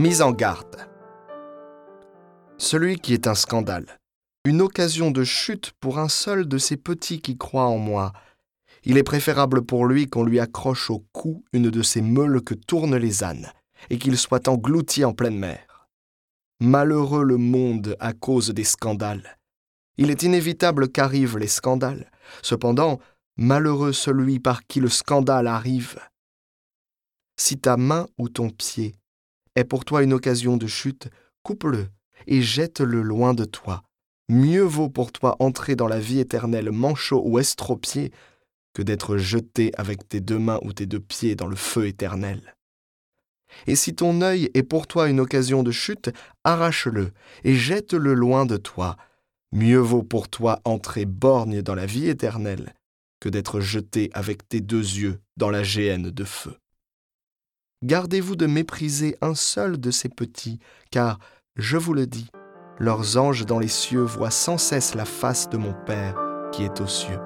Mise en garde. Celui qui est un scandale, une occasion de chute pour un seul de ces petits qui croient en moi, il est préférable pour lui qu'on lui accroche au cou une de ces meules que tournent les ânes, et qu'il soit englouti en pleine mer. Malheureux le monde à cause des scandales. Il est inévitable qu'arrivent les scandales. Cependant, malheureux celui par qui le scandale arrive. Si ta main ou ton pied est pour toi une occasion de chute, coupe-le et jette-le loin de toi. Mieux vaut pour toi entrer dans la vie éternelle manchot ou estropié que d'être jeté avec tes deux mains ou tes deux pieds dans le feu éternel. Et si ton œil est pour toi une occasion de chute, arrache-le et jette-le loin de toi. Mieux vaut pour toi entrer borgne dans la vie éternelle que d'être jeté avec tes deux yeux dans la géhenne de feu. Gardez-vous de mépriser un seul de ces petits, car, je vous le dis, leurs anges dans les cieux voient sans cesse la face de mon Père qui est aux cieux.